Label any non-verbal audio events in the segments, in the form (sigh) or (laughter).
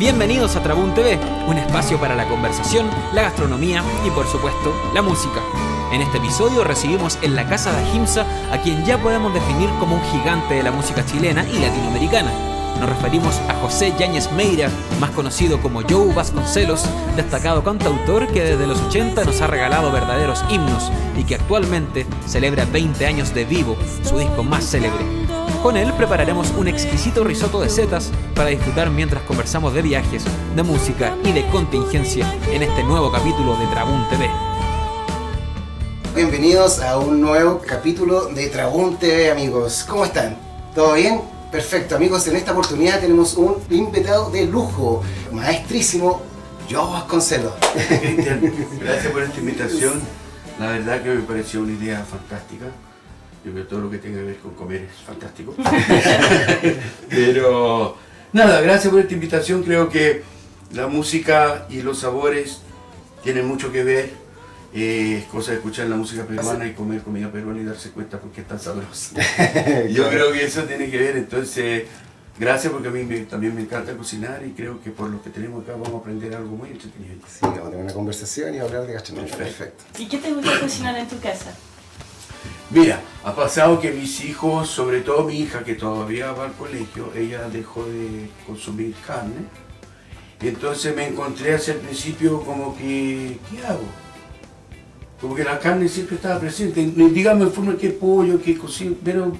Bienvenidos a Trabún TV, un espacio para la conversación, la gastronomía y por supuesto la música. En este episodio recibimos en la casa de Ahimsa a quien ya podemos definir como un gigante de la música chilena y latinoamericana. Nos referimos a José Yáñez Meira, más conocido como Joe Vasconcelos, destacado cantautor que desde los 80 nos ha regalado verdaderos himnos y que actualmente celebra 20 años de vivo, su disco más célebre. Con él prepararemos un exquisito risotto de setas para disfrutar mientras conversamos de viajes, de música y de contingencia en este nuevo capítulo de Trabún TV. Bienvenidos a un nuevo capítulo de Trabún TV, amigos. ¿Cómo están? ¿Todo bien? Perfecto, amigos. En esta oportunidad tenemos un invitado de lujo, maestrísimo, Joe Vasconcelos. Cristian, gracias por esta invitación. La verdad que me pareció una idea fantástica. Yo creo que todo lo que tenga que ver con comer es fantástico. (laughs) Pero nada, gracias por esta invitación. Creo que la música y los sabores tienen mucho que ver. Eh, es cosa de escuchar la música peruana y comer comida peruana y darse cuenta por qué es tan sabrosa. (laughs) Yo creo que eso tiene que ver. Entonces, gracias porque a mí me- también me encanta cocinar y creo que por lo que tenemos acá vamos a aprender algo muy entretenido. Sí, vamos a tener una conversación y hablar de gastronomía. Perfecto. Perfecto. ¿Y qué te gusta cocinar en tu casa? Mira, ha pasado que mis hijos, sobre todo mi hija que todavía va al colegio, ella dejó de consumir carne. Entonces me encontré hacia el principio como que, ¿qué hago? Como que la carne siempre estaba presente. Dígame en forma que pollo, que cocino, pero...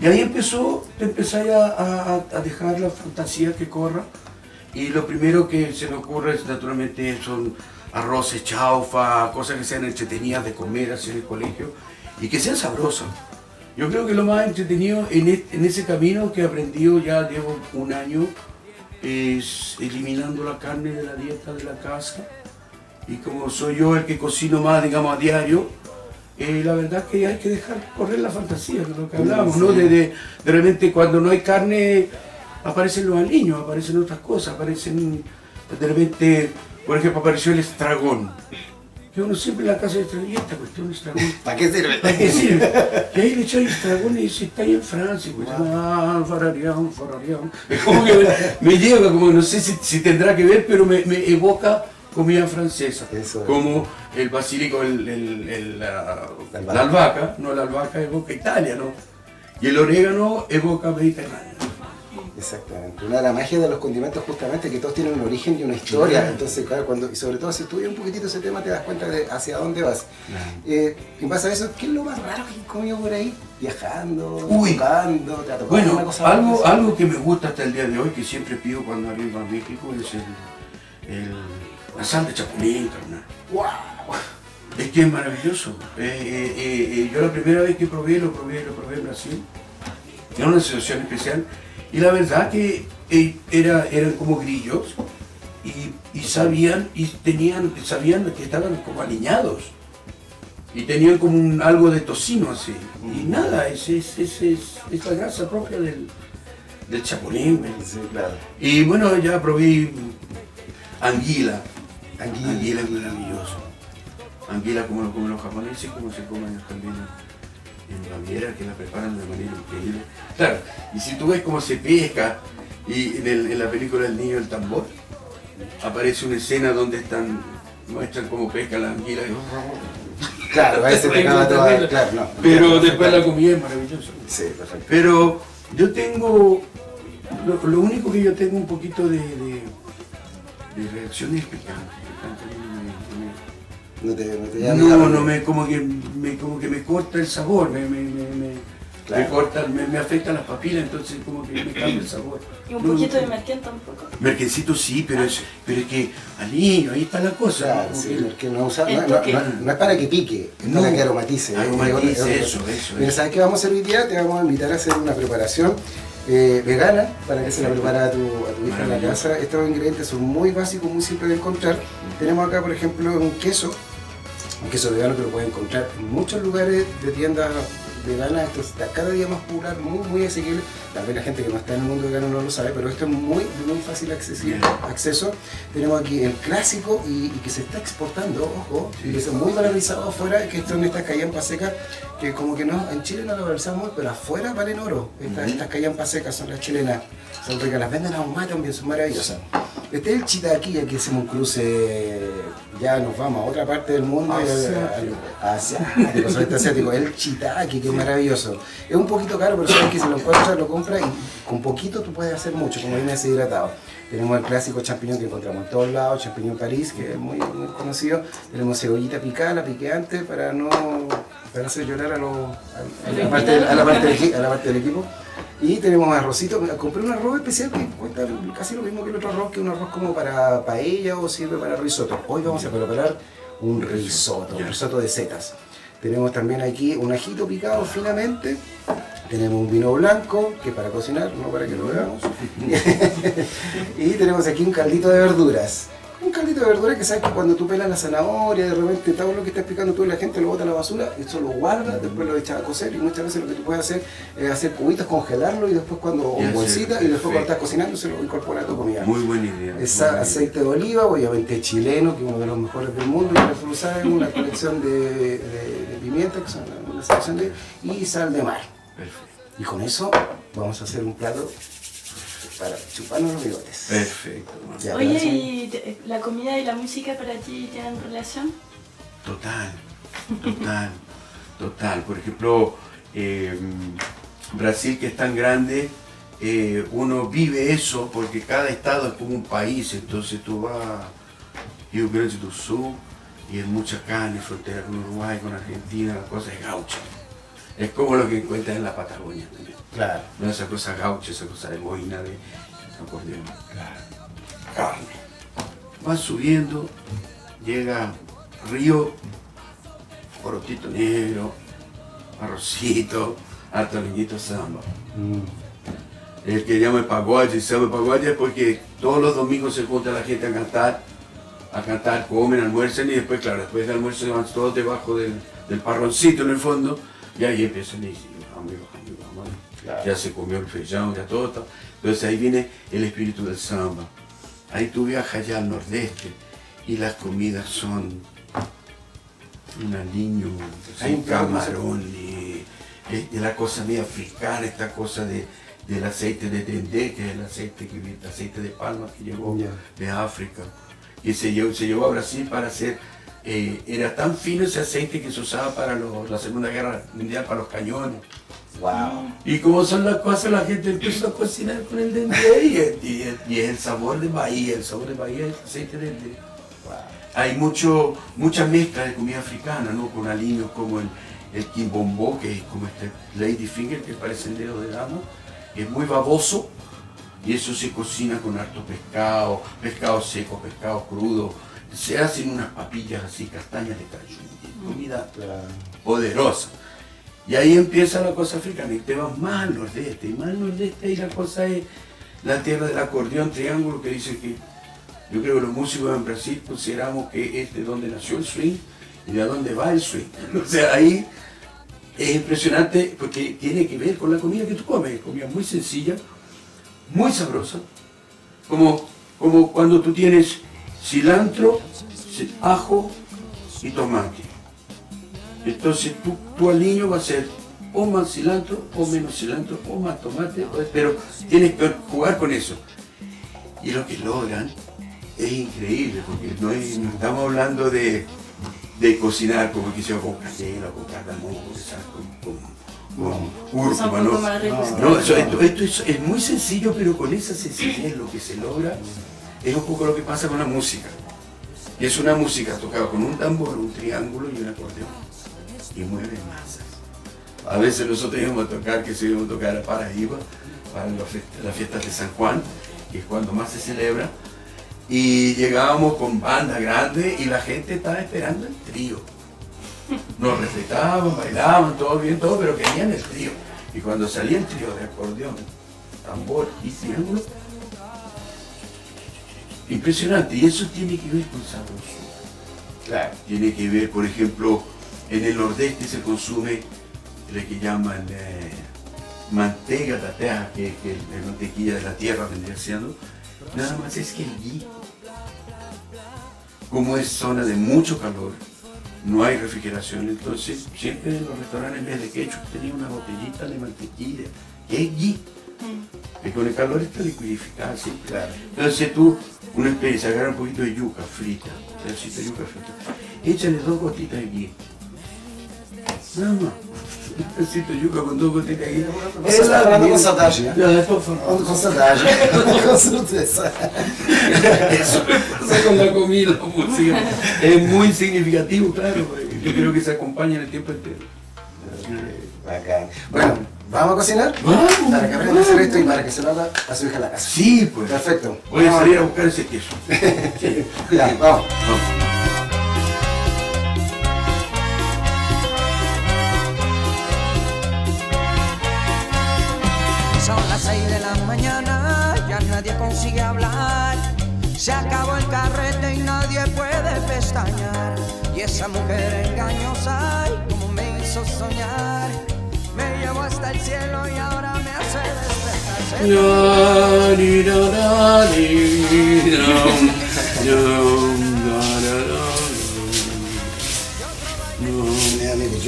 Y ahí empezó, empecé a dejar la fantasía que corra. Y lo primero que se me ocurre es naturalmente son arroces, chaufa, cosas que sean entretenidas de comer así en el colegio y que sean sabrosas. Yo creo que lo más entretenido en, en ese camino que he aprendido ya llevo un año es eliminando la carne de la dieta de la casa. Y como soy yo el que cocino más, digamos, a diario, eh, la verdad que hay que dejar correr la fantasía, de lo que hablamos, ¿no? De, de, de repente cuando no hay carne aparecen los aliños, aparecen otras cosas, aparecen de repente, por ejemplo, apareció el estragón. Que uno siempre en la casa dice, ¿y esta cuestión de estragón? ¿Para qué sirve? ¿Para qué sirve? Y ahí le echáis estragón y dice, está ahí en Francia. Pues, ah, fararián, fararián. Es como que me, me lleva, como no sé si, si tendrá que ver, pero me, me evoca comida francesa. Eso es. Como el basílico, el, el- el- la, La la albahaca, no la albahaca evoca Italia, ¿no? Y el orégano evoca Mediterráneo. Exactamente. Una de las magias de los condimentos justamente que todos tienen un origen y una historia. Claro. Entonces, claro, cuando, y sobre todo si estudias un poquitito ese tema te das cuenta de hacia dónde vas. Eh, en base a eso, ¿qué es lo más raro que comido por ahí? Viajando, Uy. tocando, ¿te ha tocado alguna Bueno, cosa algo, más? algo que me gusta hasta el día de hoy, que siempre pido cuando arriba a México, es el, el, la sal de chapulín, carnal. ¡Wow! Es que es maravilloso. Eh, eh, eh, yo la primera vez que probé, lo probé, lo probé en Brasil. Era una situación especial. Y la verdad que eh, era, eran como grillos y, y sabían, y tenían, sabían que estaban como aliñados. Y tenían como un, algo de tocino así. Y nada, es, es, es, es, es la grasa propia del, del chapulín. güey. Sí, claro. Y bueno, ya probé anguila. Anguila. Anguila es maravilloso. Anguila como lo comen los japoneses, como se comen también en Baviera, que la preparan de manera increíble. Claro, y si tú ves cómo se pesca, y en, el- en la película El niño del tambor, aparece una escena donde están, muestran cómo pesca la anguila. (laughs) Claro, a veces te acaba toda. Claro, no. Pero después la comida es maravillosa. Sí, perfecto. Pero yo tengo, lo, lo único que yo tengo un poquito de, de, de reacción es picante. No te, no te No, no, me, como, que, me, como que me corta el sabor, me, me, me, me- Claro. me corta, me, me afecta las papilas, entonces como que me cambia el sabor. ¿Y un No, poquito no, de merquén tampoco? Merquencito sí, pero es, pero es que al niño, ahí está la cosa. Claro, ¿no? Como sí, que- porque no, usa- no, es para que pique, es No. para que aromatice. Aromatice, Es otra- es eso, eso, Mira. ¿sabes qué vamos a hacer hoy día? Te vamos a invitar a hacer una preparación eh, vegana para que se la prepare a tu, a tu hija en la casa. Estos ingredientes son muy básicos, muy simples de encontrar. Tenemos acá, por ejemplo, un queso, un queso vegano que lo puedes encontrar en muchos lugares de tiendas vegana, esto está cada día más popular, muy, muy asequible. Tal vez la gente que no está en el mundo vegano no lo sabe, pero esto es muy, muy fácil accesible, acceso. Tenemos aquí el clásico y, y que se está exportando, ojo, y que es muy valorizado afuera, que son estas callampas secas, que como que no, en Chile no lo valorizamos, pero afuera valen oro. Estas, estas callampas secas son las chilenas, son ricas, las venden ahumadas también, son maravillosas. Este es el chitaquí, aquí hacemos un cruce, ya nos vamos a otra parte del mundo, Asiático. asiático, sudeste asiático, el chitaki, que es maravilloso. Es un poquito caro, pero sabes que si lo encuentras, lo compras y con poquito tú puedes hacer mucho, como viene deshidratado. Tenemos el clásico champiñón que encontramos en todos lados, champiñón París, que es muy, muy conocido. Tenemos cebollita picada, la piqué antes para no para hacer llorar a, los- a- a la, parte, del- a la parte del, equi- a la parte del equipo. Y tenemos arrocito, compré un arroz especial que cuesta casi lo mismo que el otro arroz, que un arroz como para paella o sirve para risotto. Hoy vamos a preparar un risotto, un risotto de setas. Tenemos también aquí un ajito picado finamente. Tenemos un vino blanco, que es para cocinar, no para que lo bebamos. (laughs) (laughs) y tenemos aquí un caldito de verduras. Un caldito de verduras que sabes que cuando tú pelas la zanahoria, de repente todo lo que está explicando tú, la gente lo bota a la basura, eso lo guarda, después lo echas a cocer y muchas veces lo que tú puedes hacer es hacer cubitos, congelarlo y después cuando, Y en bolsita y después cuando estás cocinando se lo incorpora a tu comida. Muy buena idea. Esa buena idea. aceite de oliva, obviamente chileno, que es uno de los mejores del mundo, y fruta es una colección de, de, de pimienta, que son una selección de, y sal de mar. Perfecto. Y con eso vamos a hacer un plato para chuparnos los bigotes. Perfecto. Ya, Oye. ¿y te- la comida y la música para ti tienen relación? Total, total, (laughs) total. Por ejemplo, eh, Brasil que es tan grande, eh, uno vive eso porque cada estado es como un país, entonces tú vas a Rio Grande do Sul y en mucha carne, frontera con Uruguay, con Argentina, la cosa es gaucha. Es como lo que encuentras en la Patagonia también. Claro. No esa cosa gaucha, esa cosa de boina, de acordeón. Carne. Va subiendo, llega río, porotito negro, arrocito, harto leñito samba. El que llama el pagode, se llama pagode es porque todos los domingos se junta la gente a cantar, a cantar, comen, almuerzan y después, claro, después del almuerzo se van todos debajo del, del parroncito en el fondo y ahí empiezan y dicen, vamos, vamos, vamos. Claro. Ya se comió el feijão, ya todo, todo. Entonces ahí viene el espíritu del samba. Ahí tú viajas ya al nordeste y las comidas son un aliño, camarón, y, y- y la cosa media africana, esta cosa de, del aceite de dendé, que es el aceite, que, viene- aceite de palma que llegó de África, y se llevó, se llevó a Brasil para hacer, eh, era tan fino ese aceite que se usaba para los- la Segunda Guerra Mundial, para los cañones. Wow. Y como son las cosas, la gente empezó a cocinar con el dendé y, y y el sabor de Bahía, el sabor de Bahía es el aceite de dendé. Hay mucho, mucha mezcla de comida africana, ¿no? Con aliños como el, el quimbombó, que es como este lady finger, que parece el dedo de dama, que es muy baboso, y eso se cocina con harto pescado, pescado seco, pescado crudo, se hacen unas papillas así, castañas de cayú, y comida poderosa. Y ahí empieza la cosa africana y te vas más al nordeste, y más al nordeste y la cosa es la tierra del acordeón triángulo que dice que yo creo que los músicos en Brasil consideramos que es de donde nació el swing y de dónde va el swing. (laughs) O sea, ahí es impresionante porque tiene que ver con la comida que tú comes, comida muy sencilla, muy sabrosa, como, como cuando tú tienes cilantro, ci- ajo y tomate. Entonces tu, tu aliño va a ser o más cilantro o menos cilantro o más tomate, pero tienes que jugar con eso. Y lo que logran es increíble, porque no, es- no estamos hablando de, de cocinar como que sea con canela, con cardamomo, con, con, con Es un cúrcuma, ¿no? No, eso- esto, esto es, es muy sencillo, pero con esa sencillez lo que se logra es un poco lo que pasa con la música. Y es una música tocada con un tambor, un triángulo y un acordeón. Y mueve masas. A veces nosotros íbamos a tocar, que se íbamos a tocar a Paraíba, para las fiestas, de San Juan, que es cuando más se celebra. Y llegábamos con banda grande y la gente estaba esperando el trío. Nos respetaban, bailaban, todo bien, todo, pero querían el trío. Y cuando salía el trío de acordeón, tambor y triángulo, impresionante. Y eso tiene que ver con sabrosura. Claro. Tiene que ver, por ejemplo, en el nordeste se consume lo que llaman eh, manteiga de terra, que, que es mantequilla de la tierra vendría siendo, nada más es que el ghee, como es zona de mucho calor, no hay refrigeración, entonces siempre en los restaurantes en vez de ketchup tenía una botellita de mantequilla, que es que con está liquidificada siempre. Claro. Entonces tú, una especie, agarra un poquito de yuca frita, pedacito de yuca frita, échale dos gotitas de ghee. Nada más. Un pedacito de yuca con dos gotitas de ghee. Você está falando com saudade, né? Ya, estou falando. Com saudade. (laughs) com certeza. Me pasa con la comida, la música. Es muy significativo, claro. Yo creo que se acompaña en el tiempo entero. Bacán. Bueno, ¿vamos a cocinar? Vamos, Para que aprendan a hacer esto y para que se lo haga a su hija la casa. Sí, pues. Perfecto. Voy a salir a buscar ese queso. (laughs) Sí. Ya, vamos. Vamos. Son las 6 de la mañana, ya nadie consigue hablar. Se acabó el carrete y nadie puede pestañear. Y esa mujer engañosa, ay, como me hizo soñar. Llevó hasta el cielo y ahora me hace.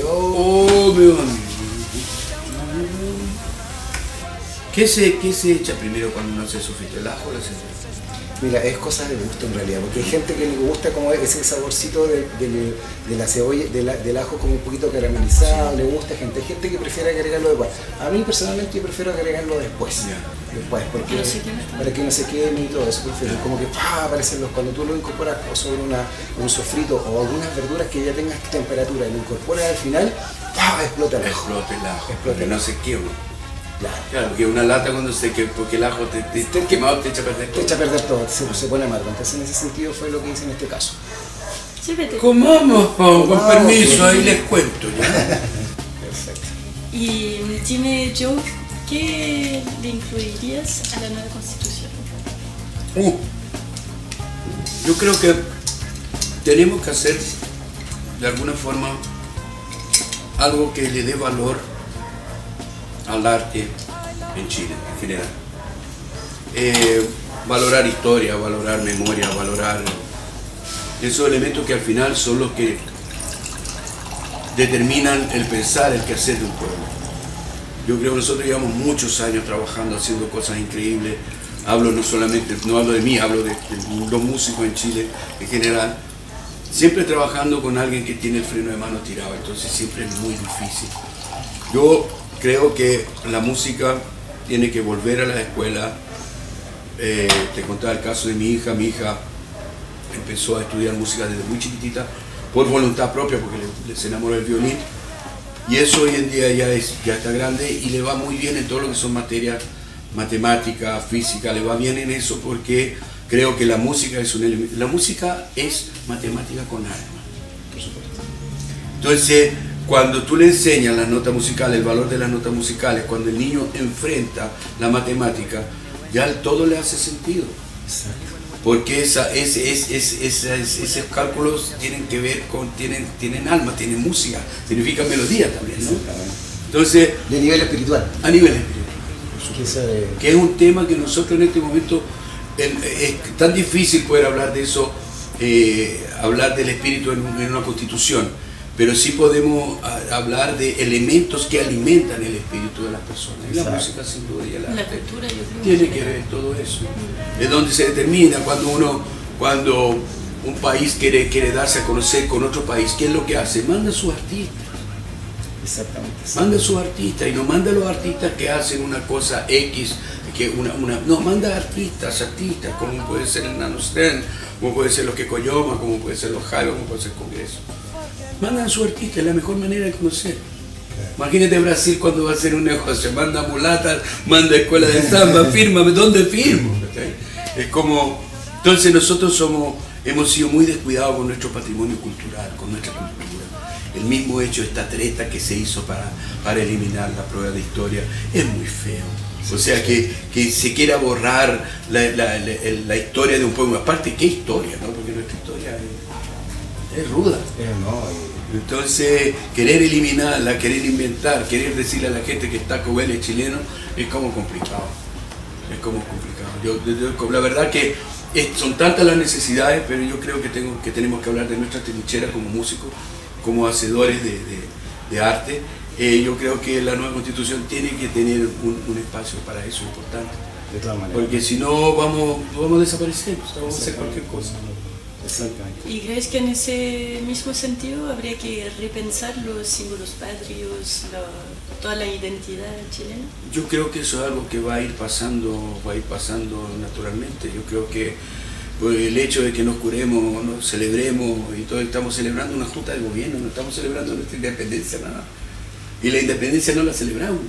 Oh. ¿Qué se, ¿Qué se echa primero cuando uno hace sofrito? ¿El ajo o la cebolla? Mira, es cosa de gusto en realidad, porque hay gente que le gusta como ese saborcito de, de- de la cebolla, de la- del ajo como un poquito caramelizado, le gusta gente. Hay gente que prefiere agregarlo después. A mí personalmente yo prefiero agregarlo después. Ya. Después, porque No para que no se queme y todo eso, prefiero. Como que ¡pah! aparecen los, cuando tú lo incorporas o sobre una, un sofrito o algunas verduras que ya tengas temperatura y lo incorporas al final, ¡pah! explota el ajo. Explota el ajo. Explota el no ajo. se quema. Claro. Claro, que una lata cuando se quema, porque el ajo te, te, te quemado te echa a perder Te todo. echa a perder todo, se, se pone amargo. Entonces en ese sentido fue lo que hice en este caso. Sí, vete. Comamos, con permiso, ahí les cuento ya. (laughs) Perfecto. Y dime, Joe, ¿qué le incluirías a la nueva constitución? Uh, yo creo que tenemos que hacer de alguna forma algo que le dé valor al arte en Chile en general. Eh, valorar historia, valorar memoria, valorar esos elementos que al final son los que determinan el pensar, el quehacer de un pueblo. Yo creo que nosotros llevamos muchos años trabajando, haciendo cosas increíbles. Hablo no solamente, no hablo de mí, hablo de, de los músicos en Chile en general. Siempre trabajando con alguien que tiene el freno de mano tirado, entonces siempre es muy difícil. Yo creo que la música tiene que volver a la escuela. Eh, te contaba el caso de mi hija, mi hija empezó a estudiar música desde muy chiquitita por voluntad propia porque le- se enamoró del violín y eso hoy en día ya, es, ya está grande y le va muy bien en todo lo que son materias matemática, física, le va bien en eso porque creo que la música es un elemento, la música es matemática con alma. Entonces, cuando tú le enseñas las notas musicales, el valor de las notas musicales, cuando el niño enfrenta la matemática, ya todo le hace sentido. Porque esa, es, es, es- esos cálculos tienen que ver con, tienen, tienen alma, tienen música, significan melodía también, ¿no? Entonces, De nivel espiritual. a nivel espiritual Que es un tema que nosotros en este momento es tan difícil poder hablar de eso, eh, hablar del espíritu en una constitución, pero sí podemos a- hablar de elementos que alimentan el espíritu de las personas. Y la música sin duda y el La cultura, yo creo. tiene que ver todo eso. Es donde se determina cuando uno, cuando un país quiere, quiere darse a conocer con otro país, ¿qué es lo que hace? Manda a sus artistas. Exactamente. Manda a sus artistas y no manda a los artistas que hacen una cosa X, que una, una, no, manda artistas, artistas, como puede ser el Nanostren, como puede ser los que Coyoma, como puede ser los Jairo, como puede ser el Congreso. Mandan a su artista, es la mejor manera de conocer. Imagínate Brasil cuando va a hacer un negocio, manda mulatas, manda escuela de samba, (laughs) fírmame, ¿dónde firmo? Es como, entonces nosotros somos, hemos sido muy descuidados con nuestro patrimonio cultural, con nuestra cultura. El mismo hecho, esta treta que se hizo para, para eliminar la prueba de historia, es muy feo. O sea, que, que se quiera borrar la, la- la- el- la historia de un pueblo. Aparte, ¿qué historia? No? Porque nuestra historia es, es ruda. No, Entonces, querer eliminarla, querer inventar, querer decirle a la gente que está Cobel es chileno, es como complicado. Es como complicado. Yo, la verdad que es- son tantas las necesidades, pero yo creo que, tengo, que tenemos que hablar de nuestra trinchera como músicos, como hacedores de, de- de arte. Eh, yo creo que la nueva constitución tiene que tener un, un espacio para eso importante. De todas maneras. Porque si no, vamos, vamos a desaparecer, o sea, vamos a hacer cualquier cosa. Exactamente. ¿Y crees que en ese mismo sentido habría que repensar los símbolos patrios, toda la identidad chilena? Yo creo que eso es algo que va a ir pasando, va a ir pasando naturalmente. Yo creo que pues, el hecho de que nos curemos, nos celebremos y todo, estamos celebrando una junta de gobierno, no estamos celebrando nuestra independencia, nada. Y la independencia no la celebramos.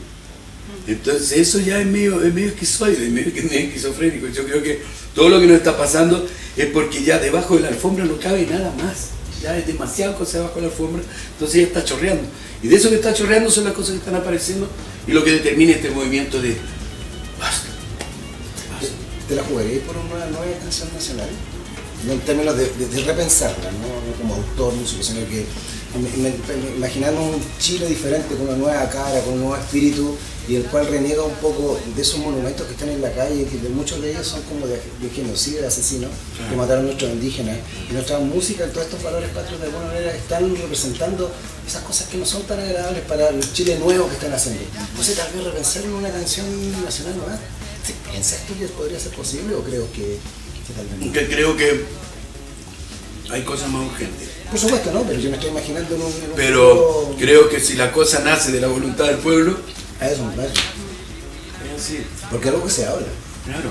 Entonces eso ya es medio, es medio esquizoide, es medio esquizofrénico. Yo creo que todo lo que nos está pasando es porque ya debajo de la alfombra no cabe nada más. Ya es demasiado cosa debajo de la alfombra, entonces ya está chorreando. Y de eso que está chorreando son las cosas que están apareciendo y lo que determina este movimiento de basta, basta. ¿Te la jugarías por una nueva canción nacional? No en términos de, de- de repensarla, ¿no? No como autor, músico, sino que imaginando un Chile diferente, con una nueva cara, con un nuevo espíritu, y el cual reniega un poco de esos monumentos que están en la calle, que de muchos de ellos son como de, de genocidio, de asesinos, que mataron a nuestros indígenas. Y nuestra música, todos estos valores patrios, de alguna manera están representando esas cosas que no son tan agradables para el Chile nuevo que están haciendo. Entonces, tal vez repensar en una canción nacional. ¿sí ¿Piensas tú que podría ser posible o creo que, que tal vez no? Creo que hay cosas más urgentes. Por supuesto, ¿no? Pero yo me estoy imaginando en un... en un Pero futuro- creo que si la cosa nace de la voluntad del pueblo, eso, a eso. es así. Porque es algo que se habla. Claro.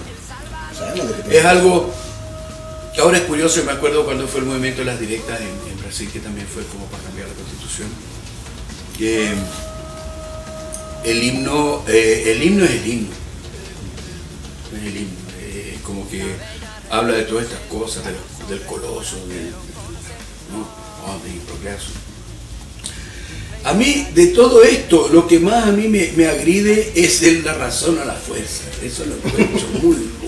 Sabemos de que Es algo que ahora es curioso, y me acuerdo cuando fue el movimiento de las directas en, en Brasil, que también fue como para cambiar la constitución, que el himno, eh, el himno es el himno. Es el himno. eh, Es como que habla de todas estas cosas, de los- del coloso, del ¿no? orden y progreso. A mí, de todo esto, lo que más a mí me, me agride es el la razón a la fuerza. Eso lo encuentro (laughs) muy duro.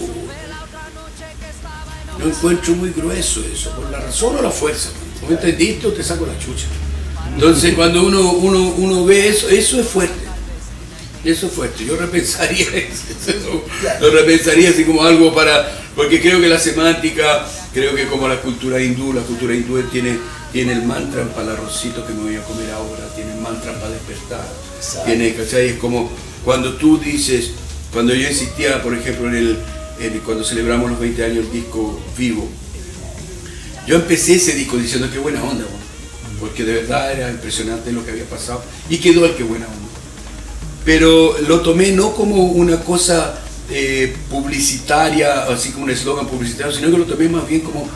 Lo encuentro muy grueso eso, por la razón o la fuerza. ¿No entendiste o te saco la chucha? Entonces, cuando uno, uno, uno ve eso, eso es fuerte. Eso es fuerte. Yo repensaría (laughs) eso. Lo repensaría así como algo para. Porque creo que la semántica, creo que como la cultura hindú, la cultura hindú tiene, tiene el mantra para el arrocito que me voy a comer ahora, tiene el mantra para despertar. Exacto. Tiene, ¿cachai? Es como cuando tú dices, cuando yo insistía, por ejemplo, en el, en- cuando celebramos los 20 años del disco Vivo, yo empecé ese disco diciendo qué buena onda, weón", porque de verdad era impresionante lo que había pasado y quedó el qué buena onda. Pero lo tomé no como una cosa eh, publicitaria, así como un eslogan publicitario, sino que lo tomé más bien como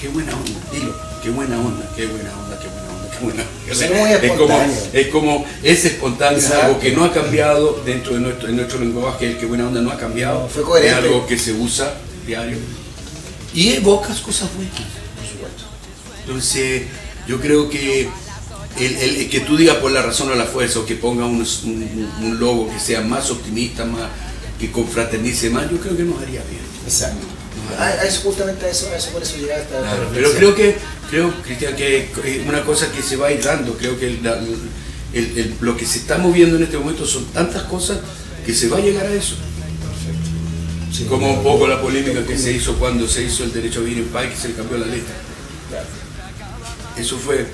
qué buena onda, dilo, qué buena onda, qué buena onda, qué buena onda, qué buena onda. O sea, Es como, es como, es espontáneo, es Exacto. algo que no ha cambiado dentro de nuestro, de nuestro lenguaje, el que buena onda no ha cambiado, No, fue coherente. es algo que se usa diario y evocas cosas buenas. Entonces, yo creo que el, el- que tú digas por la razón o la fuerza, o que ponga un, un- un logo que sea más optimista, más que confraternice más, yo creo que nos haría bien. Exacto. A, a eso, justamente a eso, a eso por eso Claro, pero creo que, creo, Cristian, que es una cosa que se va a ir dando. Creo que el- el- lo que se está moviendo en este momento son tantas cosas que se va a llegar a eso. Sí. Como un poco la polémica que se hizo cuando se hizo el derecho a vivir en paz y que se le cambió la letra. Eso fue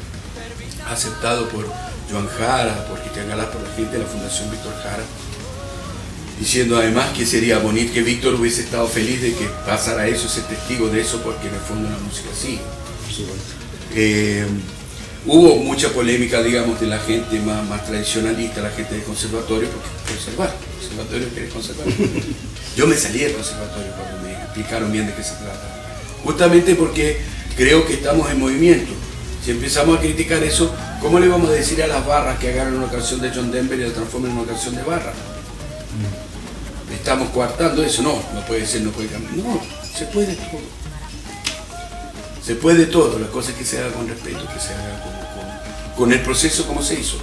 aceptado por Joan Jara, por Cristian Galás, por la gente de la Fundación Víctor Jara, diciendo además que sería bonito que Víctor hubiese estado feliz de que pasara eso, ser testigo de eso, porque en el fondo la música supuesto. Eh, hubo mucha polémica, digamos, de la gente más, más tradicionalista, la gente del conservatorio, porque conservar, conservatorio quiere conservar. (laughs) Yo me salí del conservatorio cuando me explicaron bien de qué se trata. Justamente porque creo que estamos en movimiento. Si empezamos a criticar eso, ¿cómo le vamos a decir a las barras que agarran una canción de John Denver y la transformen en una canción de barra? Estamos coartando eso, no, no puede ser, no puede cambiar. No, se puede todo. Se puede todo, la cosa es que se haga con respeto, que se haga con, el proceso como se hizo.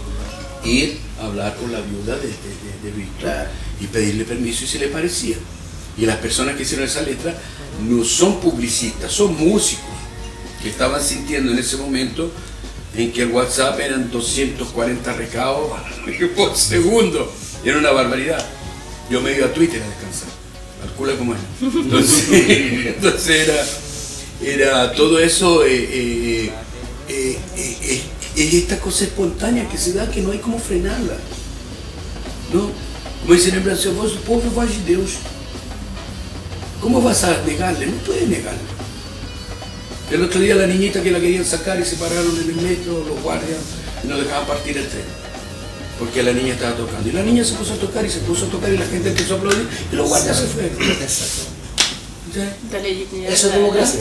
Ir a hablar con la viuda de, de, de- de y pedirle permiso y si le parecía. Y las personas que hicieron esa letra no son publicistas, son músicos que estaban sintiendo en ese momento en que el WhatsApp eran 240 recados (laughs) por segundo. Era una barbaridad. Yo me iba a Twitter a descansar. Calcula cómo era. (laughs) Entonces, entonces era, era todo eso. eh, eh, eh, eh, eh, es esta cosa espontánea que se da que no hay como frenarla. ¿No? Como dicen en Brasil, vos, povo voz de Deus. ¿Cómo vas a negarle? No puedes negarle. El otro día la niñita que la querían sacar y se pararon en el metro, los guardias, y no dejaban partir el tren. Porque la niña estaba tocando. Y la niña se puso a tocar y se puso a tocar y la gente empezó a aplaudir y los guardias se fueron. Dignidad Eso es democracia.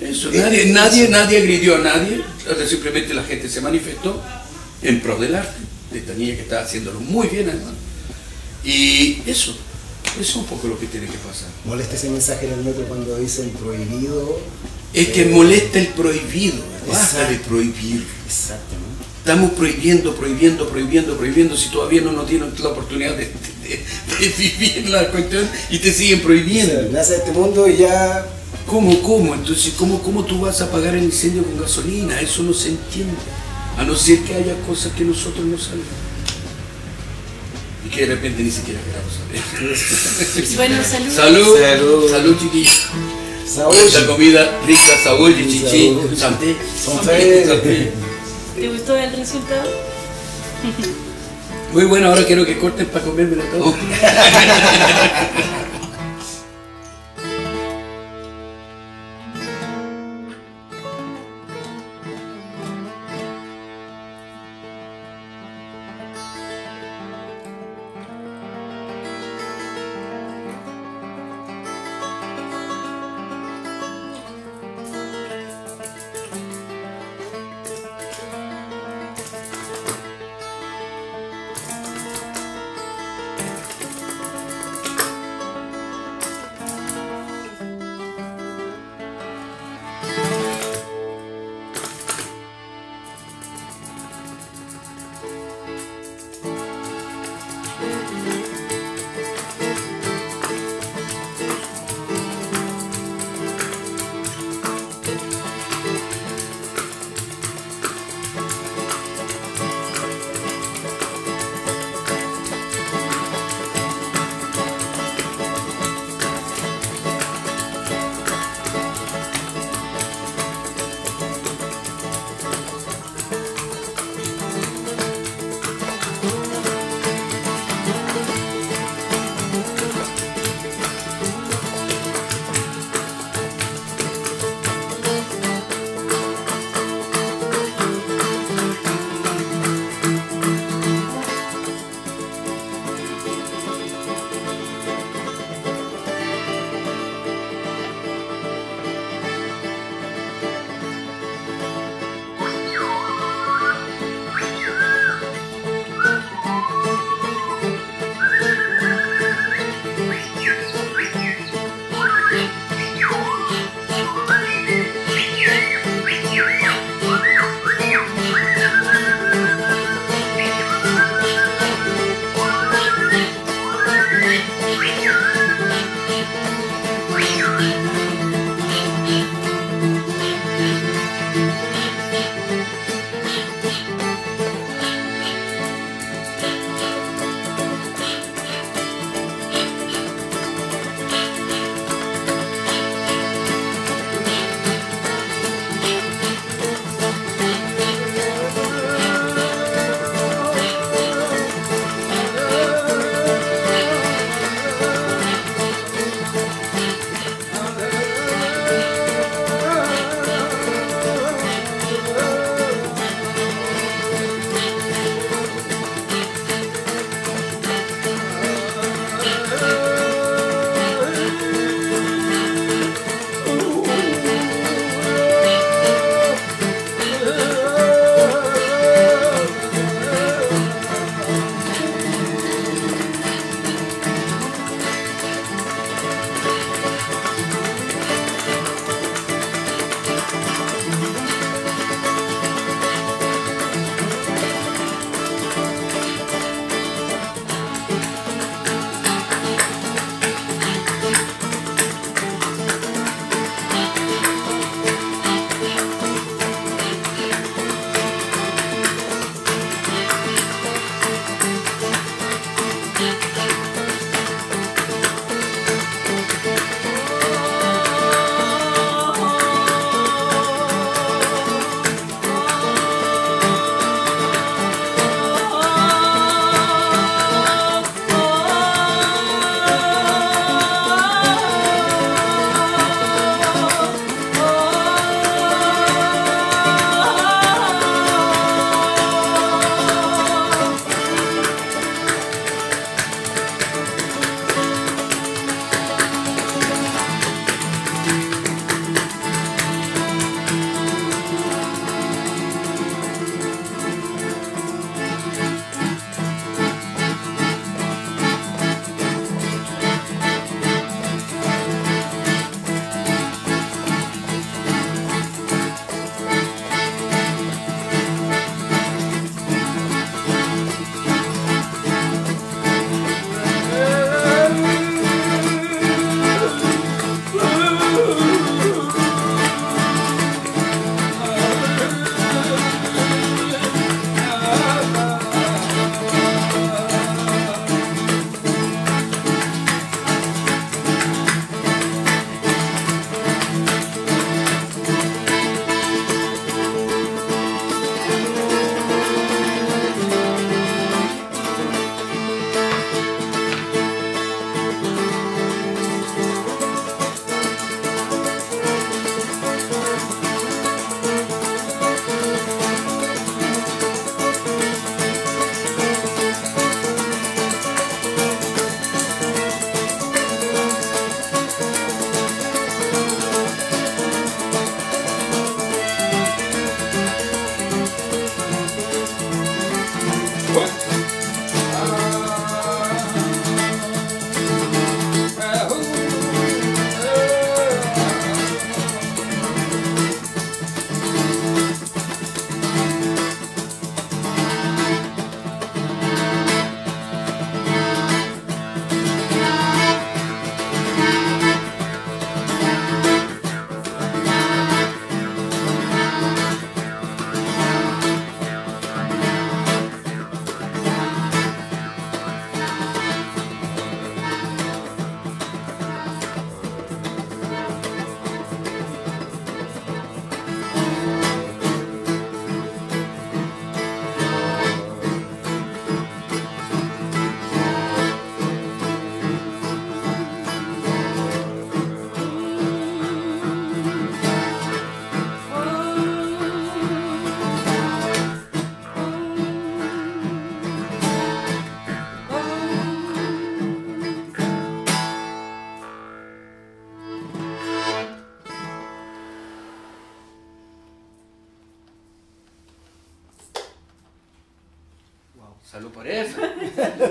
Eso, nadie, nadie, nadie agredió a nadie, o sea, simplemente la gente se manifestó en pro del arte, de esta niña que estaba haciéndolo muy bien además. Y eso, eso es un poco lo que tiene que pasar. Molesta ese mensaje en el metro cuando dicen prohibido. Es que molesta el prohibido, basta de prohibir. Exacto, ¿no? Estamos prohibiendo, prohibiendo, prohibiendo, prohibiendo, si todavía no nos dieron la oportunidad de, de- de vivir la cuestión y te siguen prohibiendo. Nace este mundo y ya. ¿Cómo, cómo? Entonces, ¿cómo, ¿cómo tú vas a apagar el incendio con gasolina? Eso no se entiende. A no ser que haya cosas que nosotros no sabemos. Y que de repente ni siquiera queramos saber. (laughs) Bueno, salud. Salud, Salud. salud, chiquillos. Saúl. Esta comida rica, sabor y chichi, Salud. santé. Santé. ¿Te gustó el resultado? Muy bueno, ahora quiero que corten para comérmelo todo. (laughs)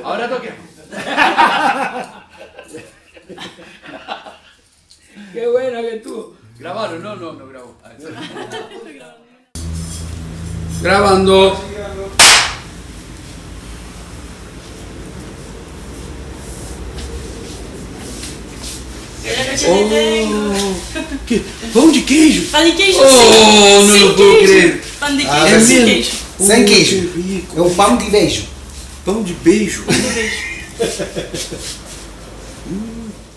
Ahora toquemos. (laughs) Qué buena que estuvo. ¿Grabaron? No, no, no grabó. A ver, (laughs) Grabando. Era noche de tengo. ¿Qué? ¿Pão de queijo? Pão de queijo Oh, sem, não puedo queijo. crer. Pão de Ah, queijo é sem queijo. Sem queijo. que. É um pão de beijo. Pão de beijo. Pão de beijo. (laughs)